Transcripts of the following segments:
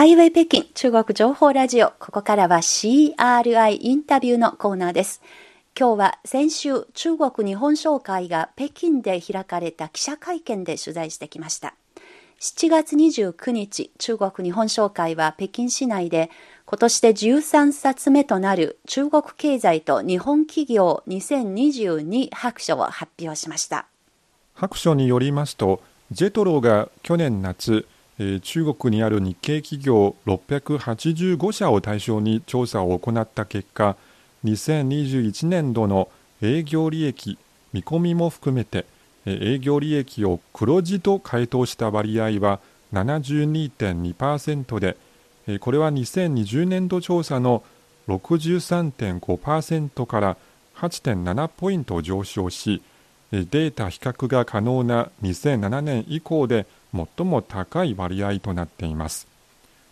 ハイウェイ北京中国情報ラジオ。ここからは CRI インタビューのコーナーです。今日は先週中国日本商会が北京で開かれた記者会見で取材してきました。7月29日、中国日本商会は北京市内で今年で13冊目となる中国経済と日本企業2022白書を発表しました。白書によりますと、ジェトロが去年夏、中国にある日系企業685社を対象に調査を行った結果2021年度の営業利益見込みも含めて営業利益を黒字と回答した割合は72.2%でこれは2020年度調査の63.5%から8.7ポイント上昇しデータ比較が可能な2007年以降で最も高い割合となっています。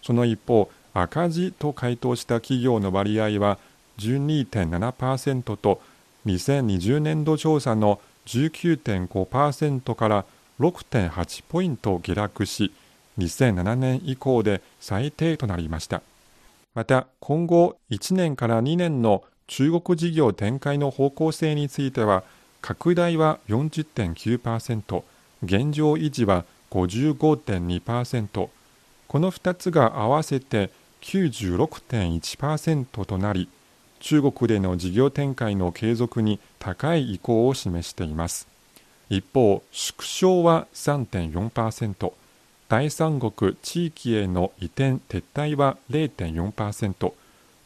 その一方赤字と回答した企業の割合は12.7%と2020年度調査の19.5%から6.8ポイント下落し2007年以降で最低となりました。また今後1年から2年の中国事業展開の方向性については拡大は40.9%現状維持は55.2%この2つが合わせて96.1%となり中国での事業展開の継続に高い意向を示しています。一方縮小は3.4%第三国地域への移転撤退は0.4%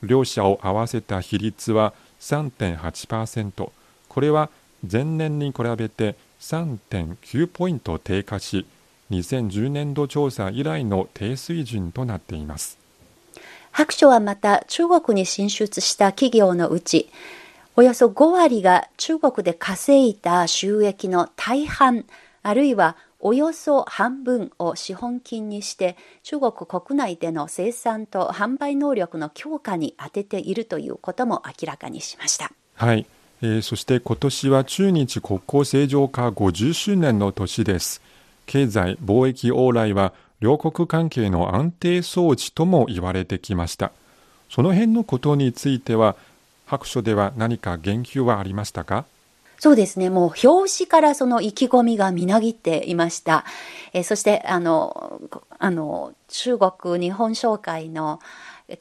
両者を合わせた比率は3.8%これは前年に比べて3.9ポイント低下し2010年度調査以来の低水準となっています白書はまた中国に進出した企業のうちおよそ5割が中国で稼いだ収益の大半あるいはおよそ半分を資本金にして中国国内での生産と販売能力の強化に充てているということも明らかにしました。はい、えー、そして今年は中日国交正常化50周年の年です。経済貿易往来は両国関係の安定装置とも言われてきましたその辺のことについては白書では何か言及はありましたか？そうですね。もう表紙からその意気込みがみなぎっていました。えそして、あの、あの、中国日本商会の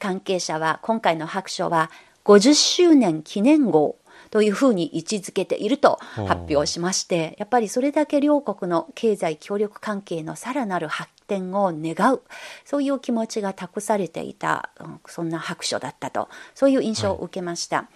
関係者は、今回の白書は50周年記念号というふうに位置づけていると発表しまして、やっぱりそれだけ両国の経済協力関係のさらなる発展を願う、そういう気持ちが託されていた、そんな白書だったと、そういう印象を受けました。はい、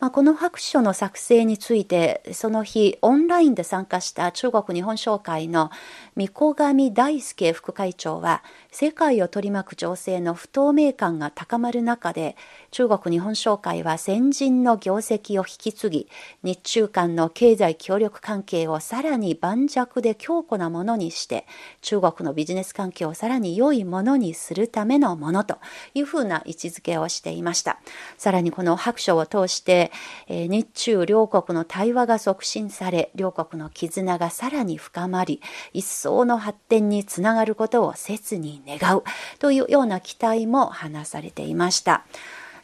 まあ、この白書の作成について、その日、オンラインで参加した中国日本商会の三古上大輔副会長は、世界を取り巻く情勢の不透明感が高まる中で、中国日本商会は先人の業績を引き継ぎ、日中間の経済協力関係をさらに盤石で強固なものにして、中国のビジネス環境をさらに良いものにするためのものというふうな位置づけをしていました。さらにこの白書を通して、え日中両国の対話が促進され、両国の絆がさらに深まり、一層の発展につながることを切に願うというような期待も話されていました。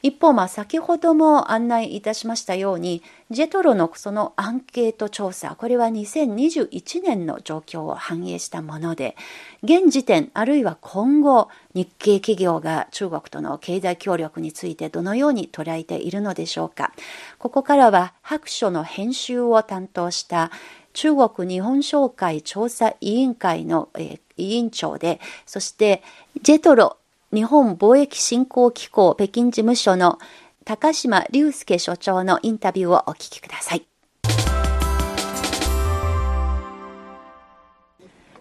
一方、まあ、先ほども案内いたしましたように、ジェトロのそのアンケート調査、これは2021年の状況を反映したもので、現時点、あるいは今後、日系企業が中国との経済協力についてどのように捉えているのでしょうか。ここからは白書の編集を担当した中国日本商会調査委員会の、えー、委員長で、そしてジェトロ日本貿易振興機構北京事務所の高島隆介所長のインタビューをお聞きください。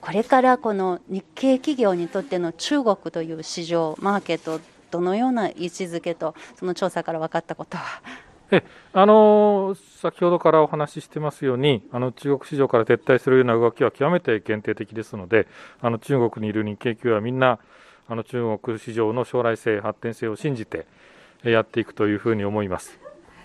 これからこの日系企業にとっての中国という市場、マーケット、どのような位置づけと、その調査から分かったことは？えあの先ほどからお話ししてますようにあの中国市場から撤退するような動きは極めて限定的ですのであの中国にいる日系企業はみんなあの中国市場の将来性、発展性を信じてやっていくというふうに思います。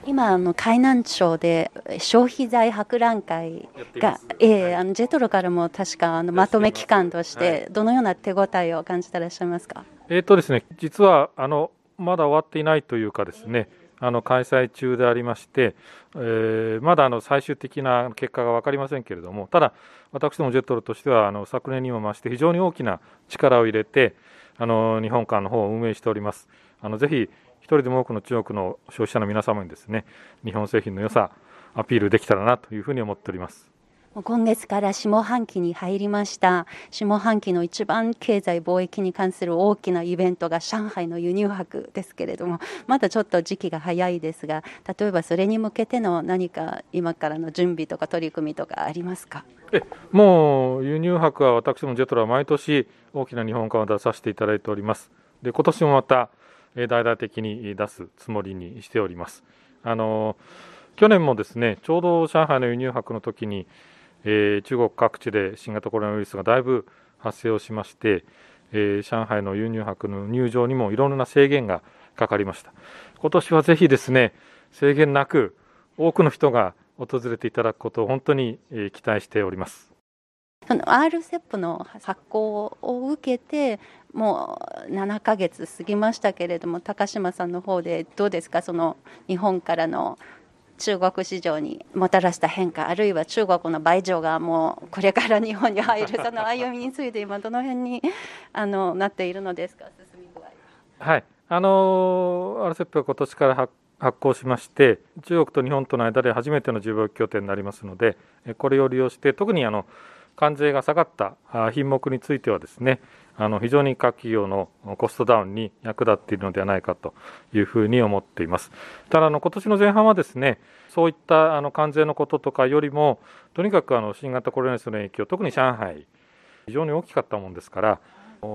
今あの海南町で消費財博覧会が、えー、あのジェトロからも確かあのまとめ機関としてどのような手応えを感じてらっしゃいますか？えっ、とですね実はあのまだ終わっていないというかですね。あの開催中でありまして、えー、まだあの最終的な結果が分かりませんけれども、ただ、私どもジェトロとしてはあの昨年にも増して非常に大きな力を入れて、あの日本館の方を運営しております。あのぜひ一人でも多くの中国の消費者の皆様にですね日本製品の良さアピールできたらなというふうに思っております今月から下半期に入りました。下半期の一番経済貿易に関する大きなイベントが上海の輸入博ですけれどもまだちょっと時期が早いですが例えばそれに向けての何か今からの準備とか取り組みとかありますか？えもう輸入博は私どもジェトロは毎年大きな日本館を出させていただいております。で今年もまた大々的に出すつもりにしております。あの去年もですねちょうど上海の輸入博の時に、えー、中国各地で新型コロナウイルスがだいぶ発生をしまして、えー、上海の輸入博の入場にもいろんな制限がかかりました。今年はぜひですね制限なく多くの人が訪れていただくことを本当に期待しております。その RCEP の発行を受けてもう7ヶ月過ぎましたけれども高島さんの方でどうですか？その日本からの中国市場にもたらした変化あるいは中国の倍上がもうこれから日本に入るその歩みについて今どの辺にあのなっているのですか？進み具合はいあの RCEP は今年から発行しまして中国と日本との間で初めての自貿易協定になりますのでこれを利用して特にあの関税が下がった品目についてはですねあの非常に各企業のコストダウンに役立っているのではないかというふうに思っています。ただあの今年の前半はですねそういったあの関税のこととかよりもとにかくあの新型コロナウイルスの影響特に上海非常に大きかったもんですから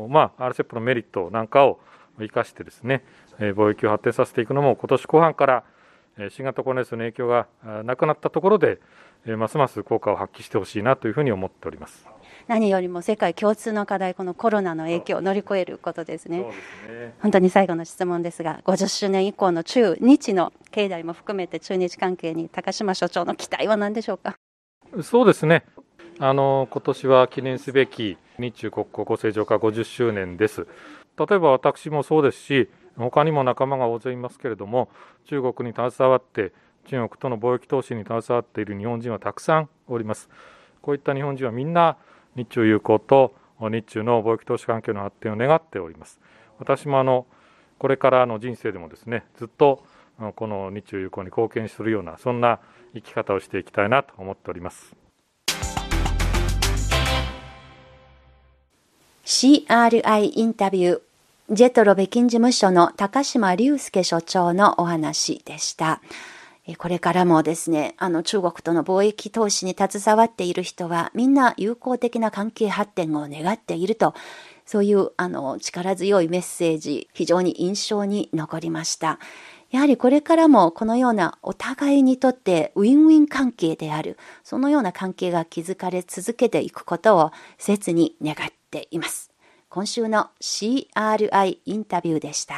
まあ RCEP のメリットなんかを生かしてですね貿易を発展させていくのも今年後半から新型コロナウイルスの影響がなくなったところでますます効果を発揮してほしいなというふうに思っております。何よりも世界共通の課題、このコロナの影響を乗り越えることですね。すね本当に最後の質問ですが、50周年以降の中日の経済も含めて中日関係に高島所長の期待は何でしょうか？そうですね。あの今年は記念すべき日中国交正常化50周年です。例えば私もそうですし、他にも仲間が大勢いますけれども、中国に携わって中国との貿易投資に携わっている日本人はたくさんおります。こういった日本人はみんな日中友好と日中の貿易投資関係の発展を願っております。私もあのこれからの人生でもですねずっとこの日中友好に貢献するようなそんな生き方をしていきたいなと思っております。CRI インタビュージェトロ北京事務所の高島隆介所長のお話でした。これからもですね、あの中国との貿易投資に携わっている人はみんな友好的な関係発展を願っていると、そういうあの力強いメッセージ、非常に印象に残りました。やはりこれからもこのようなお互いにとってウィンウィン関係である、そのような関係が築かれ続けていくことを切に願っています。今週の CRI インタビューでした。